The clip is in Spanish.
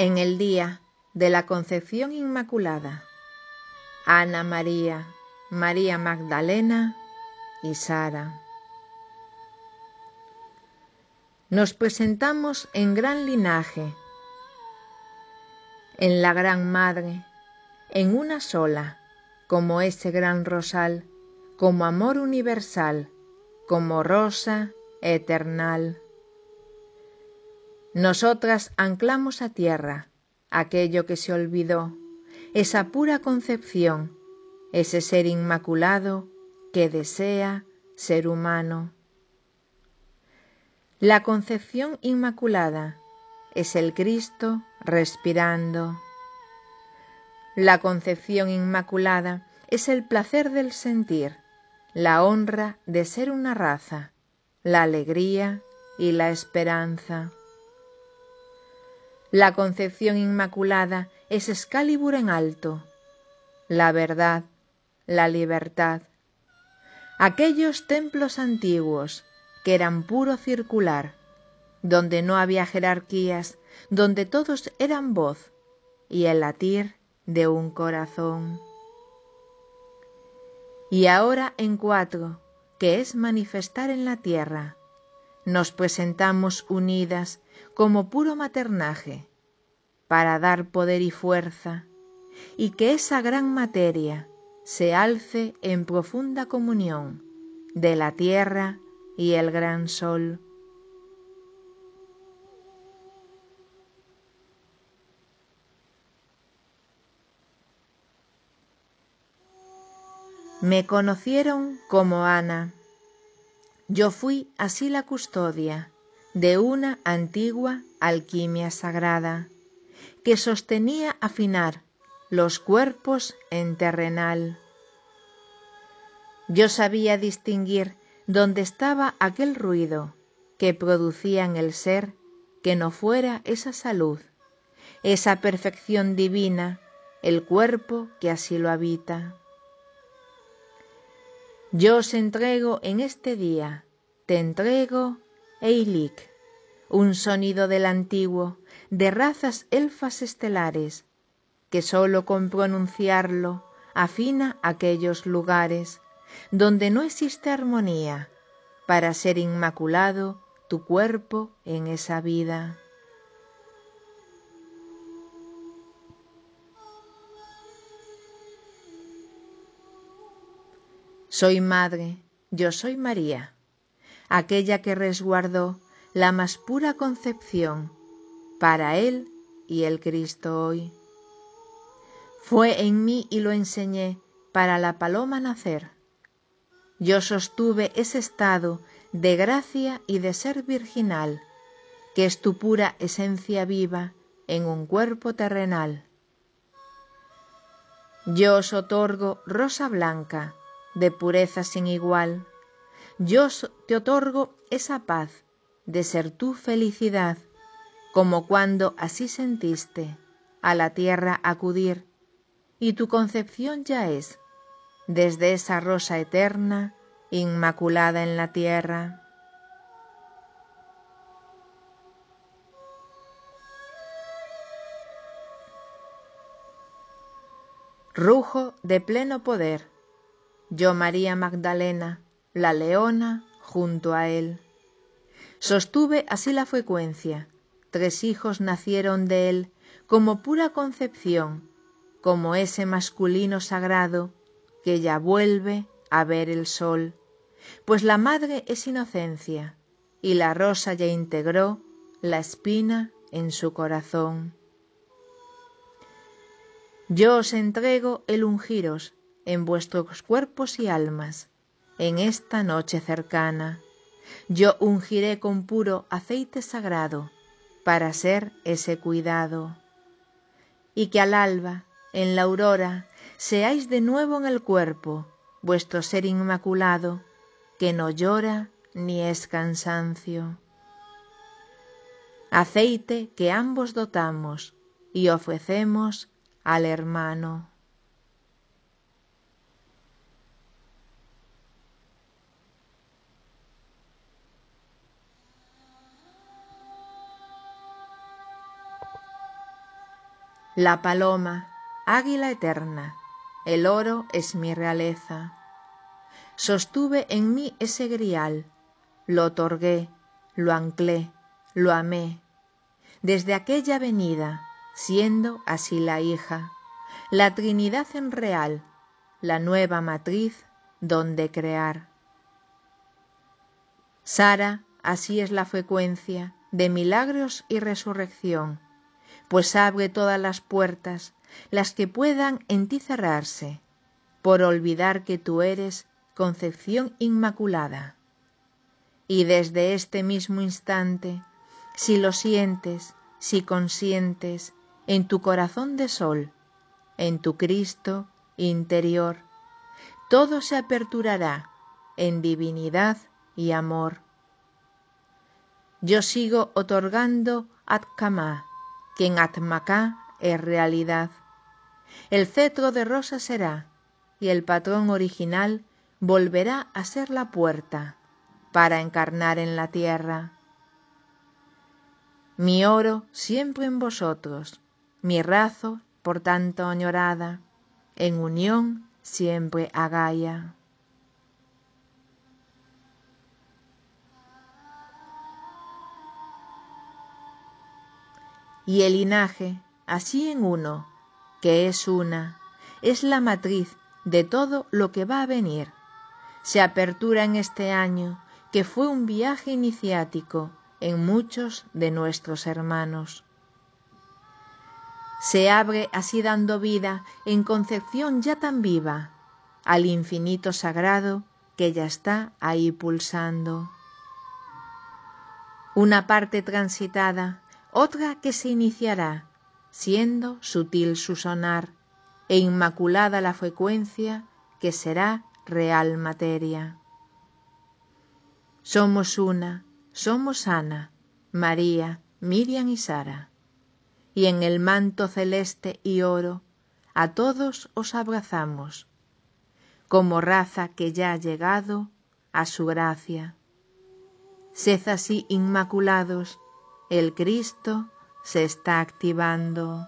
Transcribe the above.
En el día de la Concepción Inmaculada, Ana María, María Magdalena y Sara. Nos presentamos en gran linaje, en la Gran Madre, en una sola, como ese gran rosal, como amor universal, como rosa eternal. Nosotras anclamos a tierra aquello que se olvidó, esa pura concepción, ese ser inmaculado que desea ser humano. La concepción inmaculada es el Cristo respirando. La concepción inmaculada es el placer del sentir, la honra de ser una raza, la alegría y la esperanza. La concepción inmaculada es Excalibur en alto, la verdad, la libertad. Aquellos templos antiguos que eran puro circular, donde no había jerarquías, donde todos eran voz y el latir de un corazón. Y ahora en cuatro, que es manifestar en la tierra, nos presentamos unidas como puro maternaje, para dar poder y fuerza, y que esa gran materia se alce en profunda comunión de la tierra y el gran sol. Me conocieron como Ana, yo fui así la custodia de una antigua alquimia sagrada que sostenía afinar los cuerpos en terrenal. Yo sabía distinguir dónde estaba aquel ruido que producía en el ser que no fuera esa salud, esa perfección divina, el cuerpo que así lo habita. Yo os entrego en este día, te entrego, Eilik, un sonido del antiguo, de razas elfas estelares, que sólo con pronunciarlo afina aquellos lugares donde no existe armonía para ser inmaculado tu cuerpo en esa vida. Soy madre, yo soy María, aquella que resguardó la más pura concepción para Él y el Cristo hoy. Fue en mí y lo enseñé para la paloma nacer. Yo sostuve ese estado de gracia y de ser virginal, que es tu pura esencia viva en un cuerpo terrenal. Yo os otorgo rosa blanca, de pureza sin igual. Yo te otorgo esa paz de ser tu felicidad, como cuando así sentiste a la tierra acudir, y tu concepción ya es, desde esa rosa eterna, inmaculada en la tierra. Rujo de pleno poder, yo María Magdalena, la leona, junto a él. Sostuve así la frecuencia, tres hijos nacieron de él como pura concepción, como ese masculino sagrado que ya vuelve a ver el sol, pues la madre es inocencia y la rosa ya integró la espina en su corazón. Yo os entrego el ungiros en vuestros cuerpos y almas, en esta noche cercana. Yo ungiré con puro aceite sagrado, para ser ese cuidado. Y que al alba, en la aurora, seáis de nuevo en el cuerpo, vuestro ser inmaculado, que no llora ni es cansancio. Aceite que ambos dotamos y ofrecemos al hermano. La paloma, águila eterna, el oro es mi realeza. Sostuve en mí ese grial, lo otorgué, lo anclé, lo amé, desde aquella venida, siendo así la hija, la Trinidad en real, la nueva matriz donde crear. Sara, así es la frecuencia de milagros y resurrección, pues abre todas las puertas, las que puedan en ti cerrarse, por olvidar que tú eres concepción inmaculada. Y desde este mismo instante, si lo sientes, si consientes, en tu corazón de sol, en tu Cristo interior, todo se aperturará en divinidad y amor. Yo sigo otorgando que en es realidad. El cetro de rosa será, y el patrón original volverá a ser la puerta para encarnar en la tierra. Mi oro siempre en vosotros, mi razo por tanto añorada, en unión siempre a Y el linaje, así en uno, que es una, es la matriz de todo lo que va a venir. Se apertura en este año, que fue un viaje iniciático en muchos de nuestros hermanos. Se abre así dando vida en concepción ya tan viva al infinito sagrado que ya está ahí pulsando. Una parte transitada, otra que se iniciará, siendo sutil su sonar e inmaculada la frecuencia que será real materia. Somos una, somos Ana, María, Miriam y Sara, y en el manto celeste y oro a todos os abrazamos, como raza que ya ha llegado a su gracia. Sed así inmaculados, el Cristo se está activando.